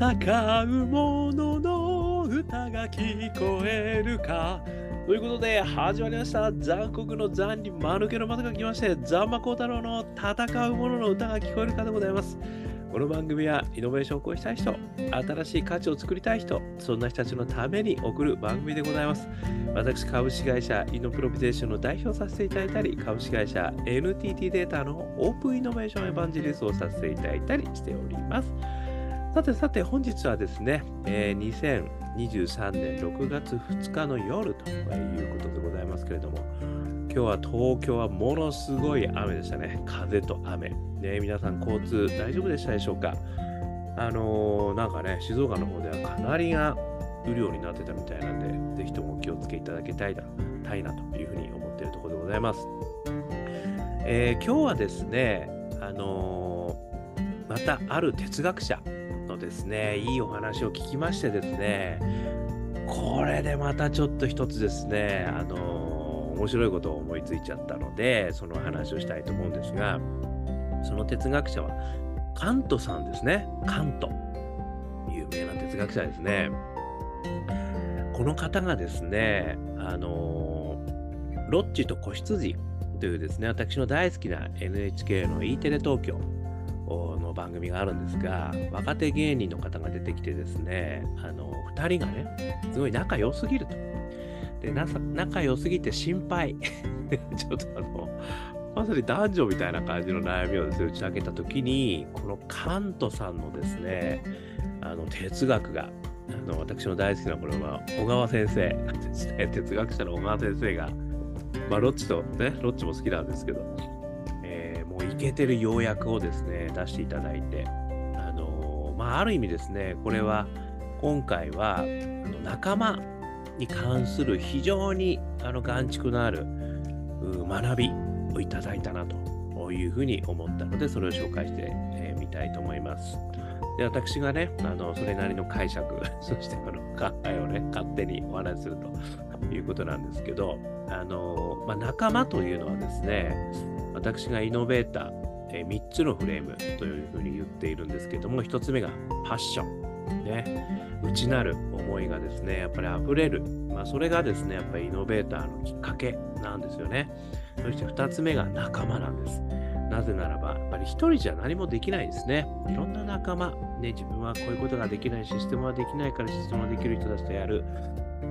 戦う者のの歌が聞こえるかということで始まりました残酷の残に間抜けの窓が来ましてザンマコウタロウの戦う者のの歌が聞こえるかでございますこの番組はイノベーションを起こしたい人、新しい価値を作りたい人、そんな人たちのために送る番組でございます。私、株式会社イノプロビゼーションの代表させていただいたり、株式会社 NTT データのオープンイノベーションエヴァンジリストをさせていただいたりしております。さてさて、本日はですね、えー、2023年6月2日の夜ということでございますけれども、今日は東京はものすごい雨でしたね。風と雨。ね、皆さん交通大丈夫でしたでしょうか？あのー、なんかね、静岡の方ではかなりが雨量になってたみたいなんで、ぜひともお気をつけいただきたいなたいなというふうに思っているところでございます。えー、今日はですね、あのー、またある哲学者ですね、いいお話を聞きましてですね、これでまたちょっと一つですね、あの面白いことを思いついちゃったので、その話をしたいと思うんですが、その哲学者はカントさんですね。カント。有名な哲学者ですね。この方がですね、あのロッチと子羊というですね、私の大好きな NHK の E テレ東京の番組があるんですが、若手芸人の方が出てきてですね、あの2人がね、すごい仲良すぎると。で仲良すぎて心配。ちょっとあのまさに男女みたいな感じの悩みをですね打ち明けた時にこのカントさんのですねあの哲学があの私の大好きなこれは小川先生。哲学者の小川先生がまあロッチとねロッチも好きなんですけど、うイケてる要約をですね出していただいてあのまあある意味ですねこれは今回は仲間に関する非常にあの眼蓄のある学びをいただいたなというふうに思ったので、それを紹介してみ、えー、たいと思います。で私がね、あのそれなりの解釈、そしてこの考えをね、勝手にお話しするということなんですけど、あのまあ、仲間というのはですね、私がイノベーター、えー、3つのフレームというふうに言っているんですけども、1つ目がパッション。ね、内なる思いがですね、やっぱり溢れる。まあ、それがですね、やっぱりイノベーターのきっかけなんですよね。そして2つ目が仲間なんです。なぜならば、やっぱり一人じゃ何もできないですね。いろんな仲間、ね、自分はこういうことができない、システムはできないからシステムはできる人たちとやる。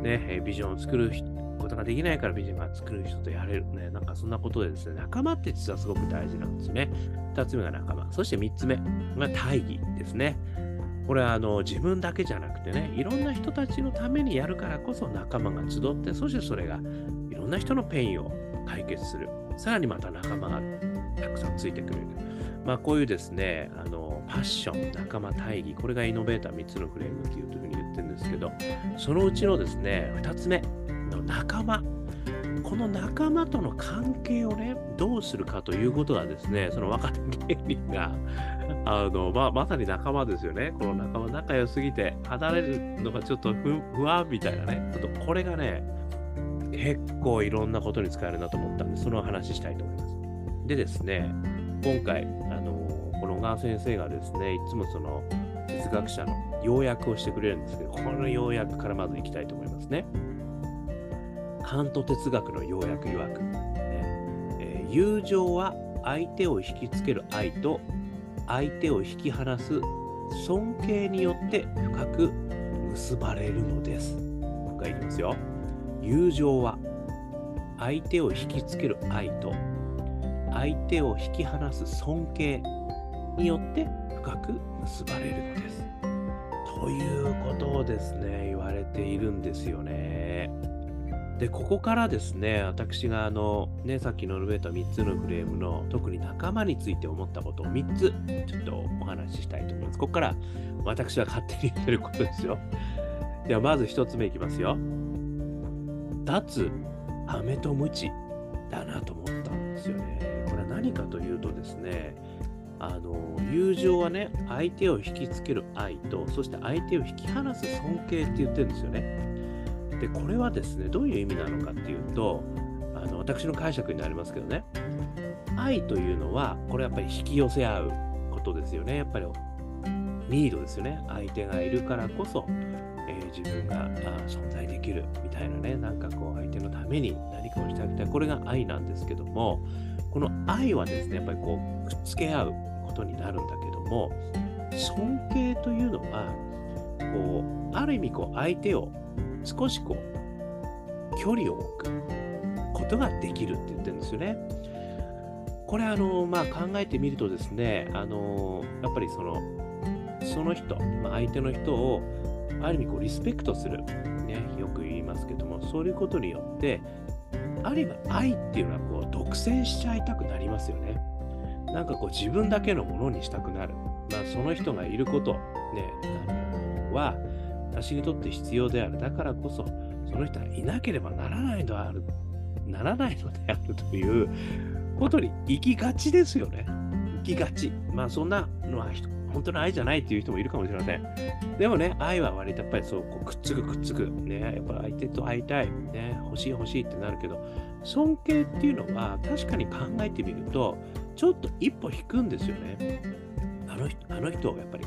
ね、ビジョンを作る人ことができないからビジョンが作る人とやれる。ね、なんかそんなことでですね、仲間って実はすごく大事なんですね。2つ目が仲間。そして3つ目が大義ですね。これはあの自分だけじゃなくてね、いろんな人たちのためにやるからこそ仲間が集って、そしてそれがいろんな人のペインを解決する。さらにまた仲間がたくさんついてくれる。まあこういうですね、あのパッション、仲間大義、これがイノベーター3つのフレームっていうふうに言ってるんですけど、そのうちのですね、2つ目の仲間。この仲間との関係をね、どうするかということがですね、その若手芸人が、あの、まあ、まさに仲間ですよね。この仲間、仲良すぎて、離れるのがちょっと不安みたいなね。ちょっとこれがね、結構いろんなことに使えるなと思ったんで、その話したいと思います。でですね、今回、あの、この小川先生がですね、いつもその、哲学者の要約をしてくれるんですけど、この要約からまずいきたいと思いますね。カント哲学の要約曰く、ねえー、友情は相手を引きつける愛と相手を引き離す尊敬によって深く結ばれるのです。もう一回いきますよ。友情は相手を引きつける愛と相手を引き離す尊敬によって深く結ばれるのです。ということをですね、言われているんですよね。で、ここからですね、私があの、ね、さっき述べた3つのフレームの特に仲間について思ったことを3つちょっとお話ししたいと思います。ここから私は勝手に言ってることですよ。ではまず1つ目いきますよ。脱飴とムチだなと思ったんですよね。これは何かというとですね、あの友情はね、相手を引きつける愛と、そして相手を引き離す尊敬って言ってるんですよね。でこれはですねどういう意味なのかっていうとあの私の解釈になりますけどね愛というのはこれやっぱり引き寄せ合うことですよねやっぱりニードですよね。相手がいるからこそ、えー、自分があ存在できるみたいなね、なんかこう相手のために何かをしてあげたい。これが愛なんですけども、この愛はですね、やっぱりこう、くっつけ合うことになるんだけども、尊敬というのは、こう、ある意味こう、相手を少しこう、距離を置くことができるって言ってるんですよね。これあの、まあ、考えてみるとですね、あのやっぱりそのその人、まあ、相手の人をある意味こうリスペクトする、ね、よく言いますけども、そういうことによって、ある意味愛っていうのはこう独占しちゃいたくなりますよね。なんかこう自分だけのものにしたくなる。まあ、その人がいること、ね、あのは私にとって必要である。だからこそ、その人はいなければならないのである。ならないのであるということに行きがちですよね。行きがち。まあそんなのは本当の愛じゃないっていう人もいるかもしれません。でもね、愛は割とやっぱりそうこうくっつくくっつく。ね、やっぱり相手と会いたい。ね、欲しい欲しいってなるけど、尊敬っていうのは確かに考えてみると、ちょっと一歩引くんですよね。あの人あの人をやっぱり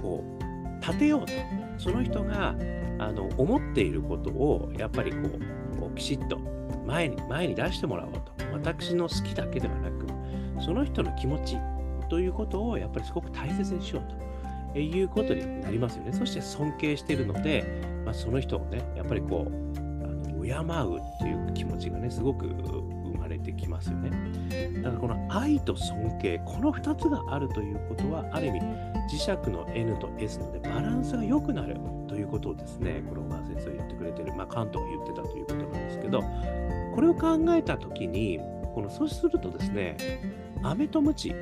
こう立てようと。その人があの思っていることをやっぱりこうきちっと前に前に出してもらおうと。私の好きだけではなく、その人の気持ちということをやっぱりすごく大切にしようということになりますよね。そして尊敬しているので、まあ、その人をね、やっぱりこう、あの敬うっていう気持ちがね、すごく生まれてきますよね。だからこの愛と尊敬、この2つがあるということは、ある意味、磁石の N と S のでバランスが良くなるということをですね、これ小川先生が言ってくれてる、まあ、カントが言ってたということなんですけど、これを考えたときに、このそうするとですね、飴とムチ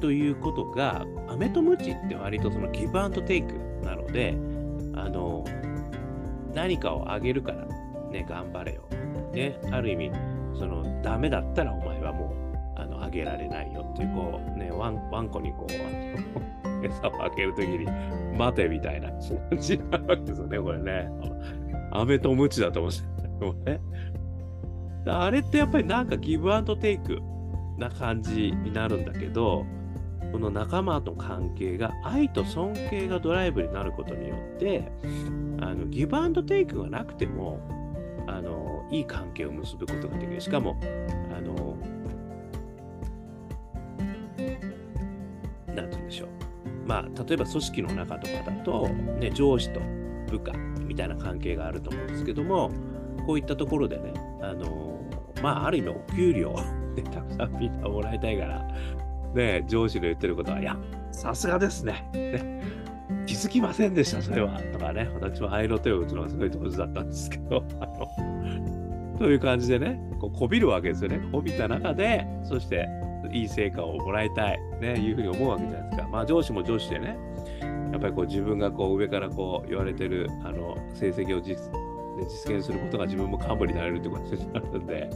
ということが、飴とムチって割とそのギブアンドテイクなので、あの、何かをあげるから、ね、頑張れよ。ね、ある意味、その、ダメだったらお前はもう、あの、あげられないよっていう、こう、ね、ワンワンコにこう、餌をあげるときに、待てみたいな感じなわけですよね、これね。飴とムチだと思うんですね。あれってやっぱりなんかギブアンドテイクな感じになるんだけど、この仲間と関係が愛と尊敬がドライブになることによってあのギブアンドテイクがなくてもあのいい関係を結ぶことができるしかもあのなんて言うんでしょうまあ例えば組織の中とかだと、ね、上司と部下みたいな関係があると思うんですけどもこういったところでねあのまあある意味お給料 でたくさんみんなもらいたいからね、上司の言ってることは、いや、さすがですね。ね気づきませんでした、それは。とかね、私も愛の手を打つのがすごい上手だったんですけど、あの、という感じでね、こうこびるわけですよね。こびた中で、そしていい成果をもらいたい、ね、いうふうに思うわけじゃないですか。まあ上司も上司でね、やっぱりこう自分がこう上からこう言われてるあの成績を実実現することが自分も幹部になれるってことになるんで、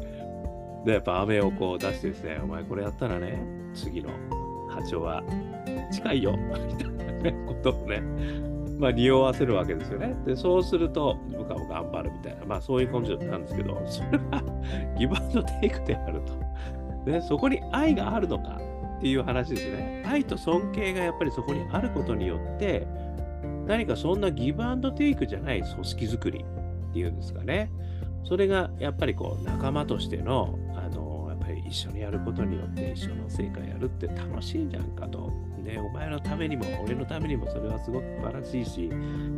で、やっぱ飴をこう出してですね、お前これやったらね、次の課長は近いよ、みたいなことをね、まあ、匂わせるわけですよね。で、そうすると、部下も頑張るみたいな、まあ、そういう根性なんですけど、それは ギブアンドテイクであると。で、そこに愛があるのかっていう話ですね。愛と尊敬がやっぱりそこにあることによって、何かそんなギブアンドテイクじゃない組織づくりっていうんですかね。それがやっぱりこう仲間としてのあの、やっぱり一緒にやることによって一緒の成果やるって楽しいじゃんかと。ね、お前のためにも俺のためにもそれはすごく素晴らしいし、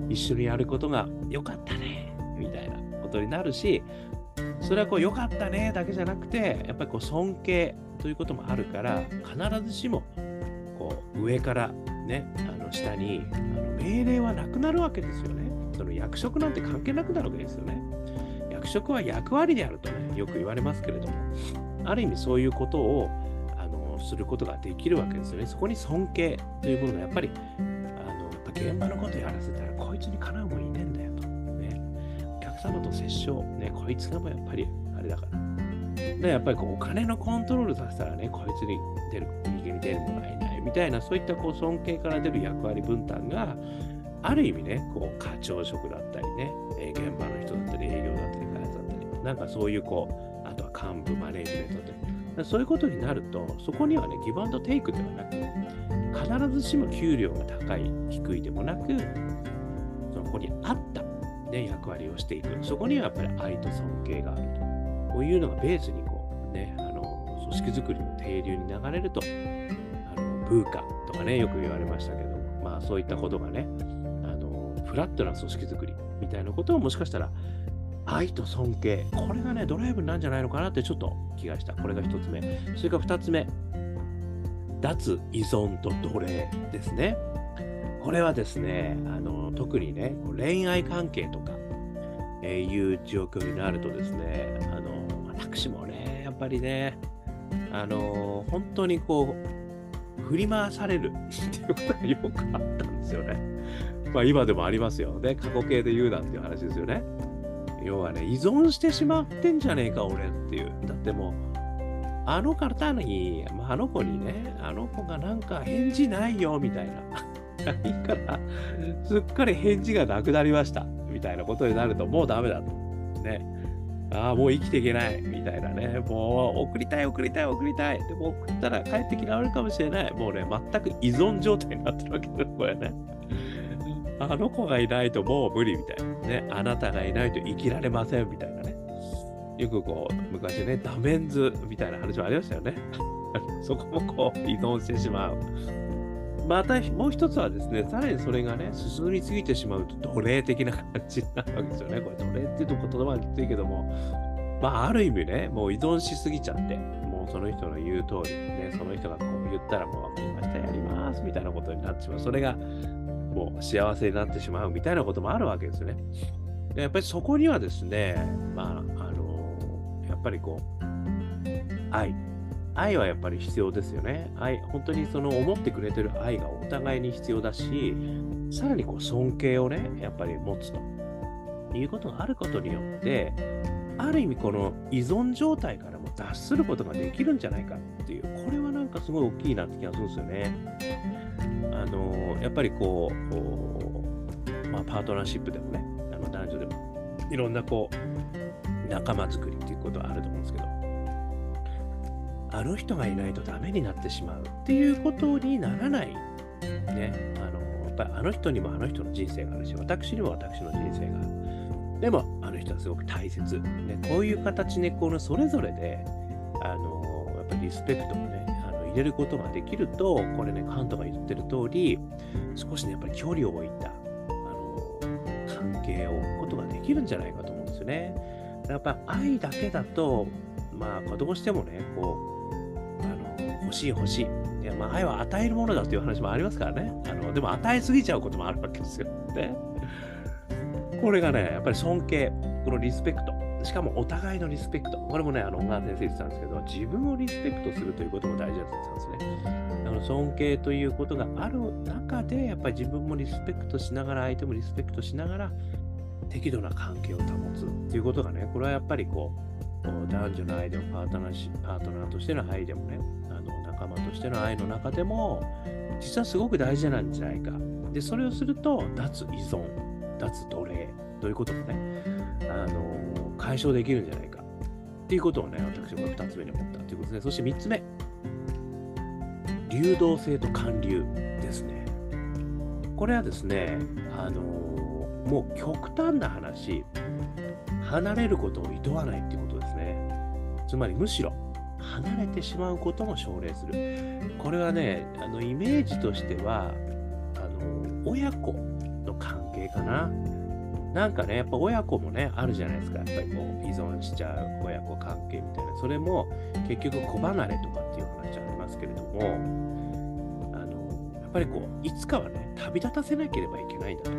一緒にやることが良かったね、みたいなことになるし、それはこう良かったねだけじゃなくて、やっぱりこう尊敬ということもあるから、必ずしもこう上からね、あの下にあの命令はなくなるわけですよね。その役職なんて関係なくなるわけですよね。役職は役割であるとね、よく言われますけれども、ある意味そういうことをあのすることができるわけですよね。そこに尊敬というものがやっぱりあのやっぱ現場のことやらせたらこいつにかなうもんいねえんだよ。様と接触、ね、こいつがもやっぱりあれだから。で、やっぱりこうお金のコントロールさせたらね、こいつに出る、右に出る者はいないみたいな、そういったこう尊敬から出る役割分担が、ある意味ね、こう課長職だったりね、え現場の人だったり、営業だったり、開発だったり、なんかそういうこう、あとは幹部、マネージメントで。そういうことになると、そこにはね、ギブアンドテイクではなく、必ずしも給料が高い、低いでもなく、そこに合った、ね、役割をしていく。そこにはやっぱり愛と尊敬があると。こういうのがベースにこう、ね、あの組織づくりの定流に流れると、あのブーカとかね、よく言われましたけど、まあそういったことがね、あのフラットな組織づくりみたいなことをもしかしたら愛と尊敬。これがね、ドライブなんじゃないのかなってちょっと気がした。これが一つ目。それから二つ目。脱依存と奴隷ですね。これはですね、あの特にね、恋愛関係とか、え、いう状況になるとですね、あの私もね、やっぱりね、あの本当にこう、振り回されるっていうことがよくあったんですよね。まあ今でもありますよね。過去形で言うなっていう話ですよね。要はね、依存してしまってんじゃねえか、俺っていう。だってもう、あの方に、まあ、あの子にね、あの子がなんか返事ないよ、みたいな。いいから、すっかり返事がなくなりました、みたいなことになると、もうダメだと。ね。ああ、もう生きていけない、みたいなね。もう、送りたい、送りたい、送りたい。でも送ったら帰ってきられるかもしれない。もうね、全く依存状態になってるわけです、これね。あの子がいないともう無理みたいなね。あなたがいないと生きられませんみたいなね。よくこう、昔ね、ダメンズみたいな話もありましたよね。そこもこう、依存してしまう。またもう一つはですね、さらにそれがね、進みすぎてしまうと奴隷的な感じになるわけですよね。これ奴隷っていうと言葉がきついけども、まあある意味ね、もう依存しすぎちゃって、もうその人の言う通り、ね、その人がこう言ったらもう分かりました、やりますみたいなことになってしまう。それがもう幸せになってしまうみたいなこともあるわけですよね。やっぱりそこにはですね、まあ、あのやっぱりこう、愛。愛はやっぱり必要ですよね。愛、本当にその思ってくれてる愛がお互いに必要だし、さらにこう尊敬をね、やっぱり持つということがあることによって、ある意味この依存状態からも脱することができるんじゃないかっていう、これはなんかすごい大きいなって気がするんですよね。あのやっぱりこう、まあ、パートナーシップでもね、あの男女でも、いろんなこう、仲間作りっていうことはあると思うんですけど、あの人がいないとダメになってしまうっていうことにならない。ね。あの、やっぱりあの人にもあの人の人生があるし、私にも私の人生がある。でも、あの人はすごく大切。ね、こういう形で、このそれぞれで、あの、やっぱりリスペクトをねあの、入れることができると、これね、カントが言ってる通り、少しね、やっぱり距離を置いた、あの、関係を置くことができるんじゃないかと思うんですよね。やっぱ愛だけだと、まあ、どうしてもね、こう、欲しい欲しい。いや、まあ、愛は与えるものだっていう話もありますからね。あの、でも与えすぎちゃうこともあるわけですよ。ね。これがね、やっぱり尊敬、このリスペクト。しかもお互いのリスペクト。これもね、あの、小川先生言ってたんですけど、自分をリスペクトするということも大事だって言ってたんですね。あの尊敬ということがある中で、やっぱり自分もリスペクトしながら、相手もリスペクトしながら、適度な関係を保つっていうことがね、これはやっぱりこう、男女の愛でもパートナーパートナーとしての愛でもね、仲間としての愛の中でも、実はすごく大事なんじゃないか。で、それをすると、脱依存、脱奴隷ということもね、あの解消できるんじゃないかっていうことをね、私は2つ目に思ったということですね。そして3つ目、流動性と寒流ですね。これはですね、あの、もう極端な話、離れることを厭わないっていうことですね。つまりむしろ離れてしまうことも奨励する。これはね、あのイメージとしては、あの親子の関係かな。なんかね、やっぱ親子もね、あるじゃないですか。やっぱりこう、依存しちゃう親子関係みたいな。それも結局子離れとかっていう話ありますけれども、あの、やっぱりこう、いつかはね、旅立たせなければいけないんだと。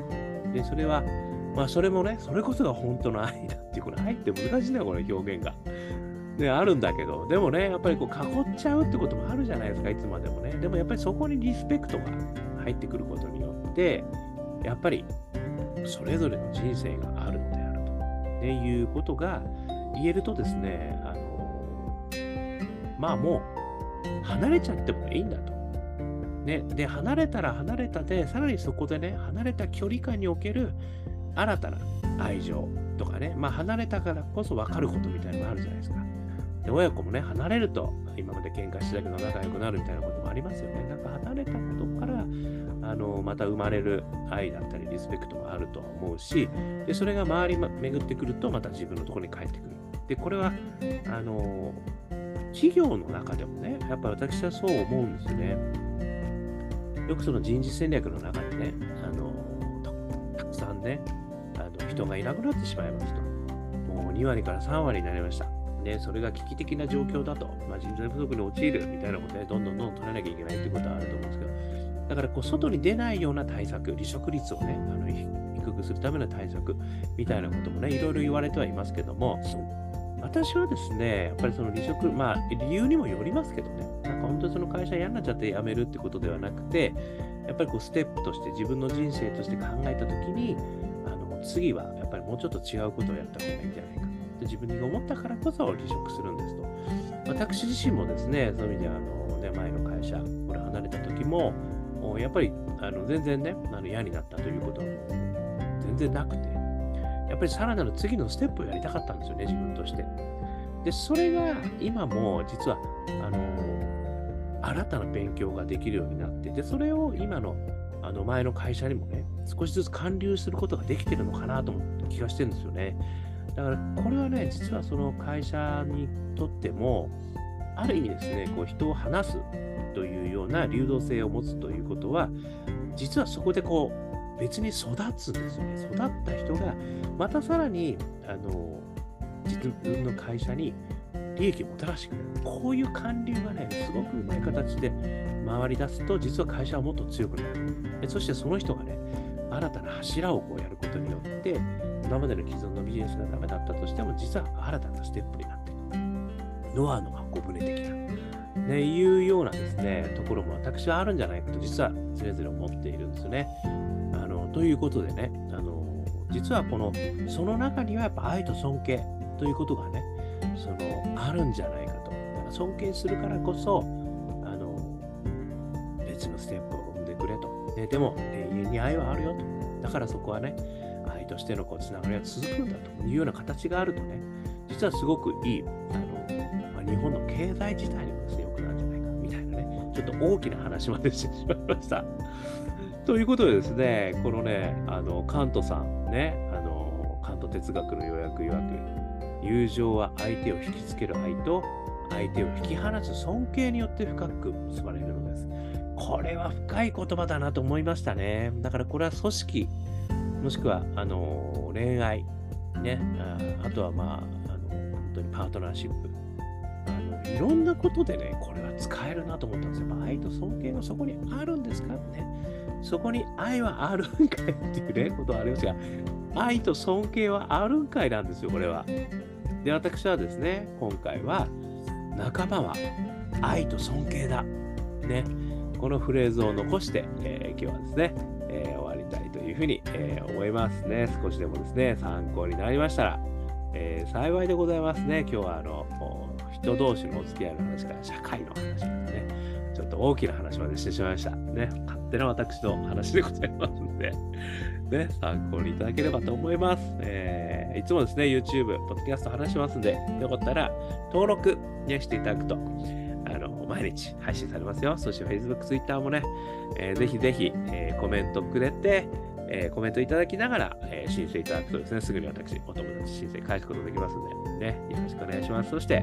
で、それは、まあそれもね、それこそが本当の愛だっていう、この愛って難しいんだよ、この表現が。ね、あるんだけど、でもね、やっぱりこう囲っちゃうってこともあるじゃないですか、いつまでもね。でもやっぱりそこにリスペクトが入ってくることによって、やっぱりそれぞれの人生があるのであると、ね、いうことが言えるとですね、あのまあもう離れちゃってもいいんだと。ね、で、離れたら離れたで、さらにそこでね、離れた距離感における新たな愛情とかね、まあ離れたからこそ分かることみたいなのがあるじゃないですか。で、親子もね、離れると、今まで喧嘩してたけど仲良くなるみたいなこともありますよね。なんか離れたことからあのまた生まれる愛だったりリスペクトもあるとは思うしでそれが周り巡ってくるとまた自分のところに帰ってくる。でこれはあの企業の中でもねやっぱ私はそう思うんですよね。よくその人事戦略の中でねあのたくさんねあの人がいなくなってしまいますと。もう2割から3割になりました。ね、それが危機的な状況だと、まあ、人材不足に陥るみたいなことで、どんどんどんどん取らなきゃいけないっていうことはあると思うんですけど、だからこう外に出ないような対策、離職率をね、あの低くするための対策みたいなこともね、いろいろ言われてはいますけども、私はですね、やっぱりその離職、まあ理由にもよりますけどね、なんか本当にその会社嫌になっちゃって辞めるってことではなくて、やっぱりこうステップとして自分の人生として考えたときに、あの次はやっぱりもうちょっと違うことをやった方がいいんじゃないか。って自分に思ったからこそ離職するんですと。私自身もですね、そういう意味であの、ね、前の会社、これ離れた時も、やっぱりあの全然ね、あの嫌になったということは全然なくて、やっぱりさらなる次のステップをやりたかったんですよね、自分として。で、それが今も実は、あの、新たな勉強ができるようになって、で、それを今のあの前の会社にもね、少しずつ還流することができてるのかなと思って気がしてるんですよね。だからこれはね、実はその会社にとっても、ある意味ですね、こう人を話すというような流動性を持つということは、実はそこでこう別に育つんですよね。育った人が、またさらに、あの、自分の会社に利益をもたらしてくれる。こういう還流がね、すごくうまい形で回り出すと、実は会社はもっと強くなる。そしてその人がね、新たな柱をこうやることによって、今までの既存のビジネスがダメだったとしても、実は新たなステップになっていく。ノアの箱舟的な。ね、いうようなですね、ところも私はあるんじゃないかと、実はそれぞれ思っているんですね。あのということでね、あの実はこの、その中にはやっぱ愛と尊敬ということがね、そのあるんじゃないかと。だから尊敬するからこそ、あの別のステップを踏んでくれと。ね、でも、永遠に愛はあるよと。だからそこはね、としてのこうつながりが続くんだというような形があるとね、実はすごくいい、あのまあ、日本の経済自体にもですね、良くなるんじゃないかみたいなね、ちょっと大きな話までしてしまいました。ということでですね、このね、あのカントさんね、あのカント哲学の要約曰く、友情は相手を引きつける愛と相手を引き離す尊敬によって深く結ばれるのです。これは深い言葉だなと思いましたね。だからこれは組織、もしくはあの恋愛、ね、ああとはまああの本当にパートナーシップあの、いろんなことでね、これは使えるなと思ったんですよ。愛と尊敬がそこにあるんですか？ね。そこに愛はあるんかいっていうね、ことはありますが、愛と尊敬はあるんかいなんですよ、これは。で、私はですね、今回は、仲間は愛と尊敬だ。ね。このフレーズを残して、えー、今日はですね、えー、終わふうに、えー、思いますね。少しでもですね、参考になりましたら、え幸いでございますね。今日はあの人同士のお付き合いの話から社会の話までね、ちょっと大きな話までしてしまいました。ね、勝手な私の話でございますので、ね、参考にいただければと思います。えー、いつもですね、YouTube、ポッドキャスト話しますんで、よかったら登録、ね、していただくと、あの、毎日配信されますよ。そして Facebook、Twitter もね、えー、ぜひぜひ、えー、コメントくれて、えー、コメントいただきながら、えー、申請いただくとですね、すぐに私、お友達申請返すことできますので、ね、よろしくお願いします。そして、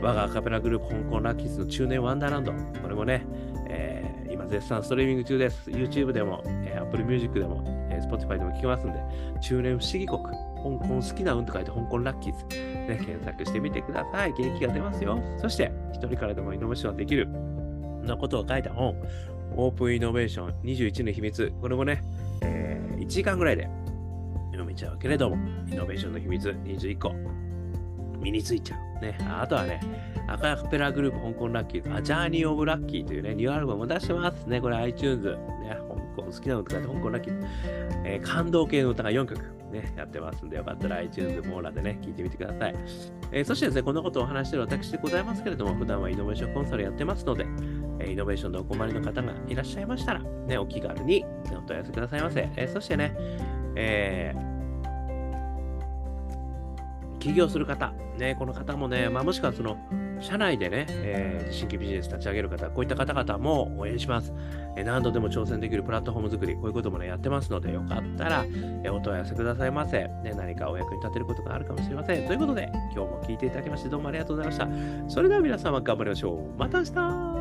我がアカペラグループ香港ラッキーズの中年ワンダーランド、これもね、えー、今絶賛ストリーミング中です。YouTube でも、えー、Apple Music でも、えー、Spotify でも聞けますんで、中年不思議国、香港好きな運と書いて香港ラッキーズ、ね、検索してみてください。元気が出ますよ。そして、一人からでもイノベーションできる、そんなことを書いた本、オープンイノベーション21の秘密、これもね、時間ぐらいで読めちゃうけれども、イノベーションの秘密21個、身についちゃう。ね。あとはね、アカペラグループ香港ラッキーあ、ジャーニーオブラッキーというね、ニューアルバムも出してますね。これ iTunes。ね、香港好きな歌で香港ラッキー。えー、感動系の歌が4曲ね、やってますんで、よかったら iTunes モーラでね、聞いてみてください。えー、そしてですね、こんなことをお話している私でございますけれども、普段はイノベーションコンサルやってますので、イノベーションでお困りの方がいらっしゃいましたら、ね、お気軽にお問い合わせくださいませ。え、そしてね、えー起業する方、ね、この方もね、まあ、もしくはその社内でね、えー、新規ビジネス立ち上げる方、こういった方々も応援します。えー、何度でも挑戦できるプラットフォーム作り、こういうこともね、やってますので、よかったら、えー、お問い合わせくださいませ、ね。何かお役に立てることがあるかもしれません。ということで、今日も聞いていただきまして、どうもありがとうございました。それでは皆様頑張りましょう。また明日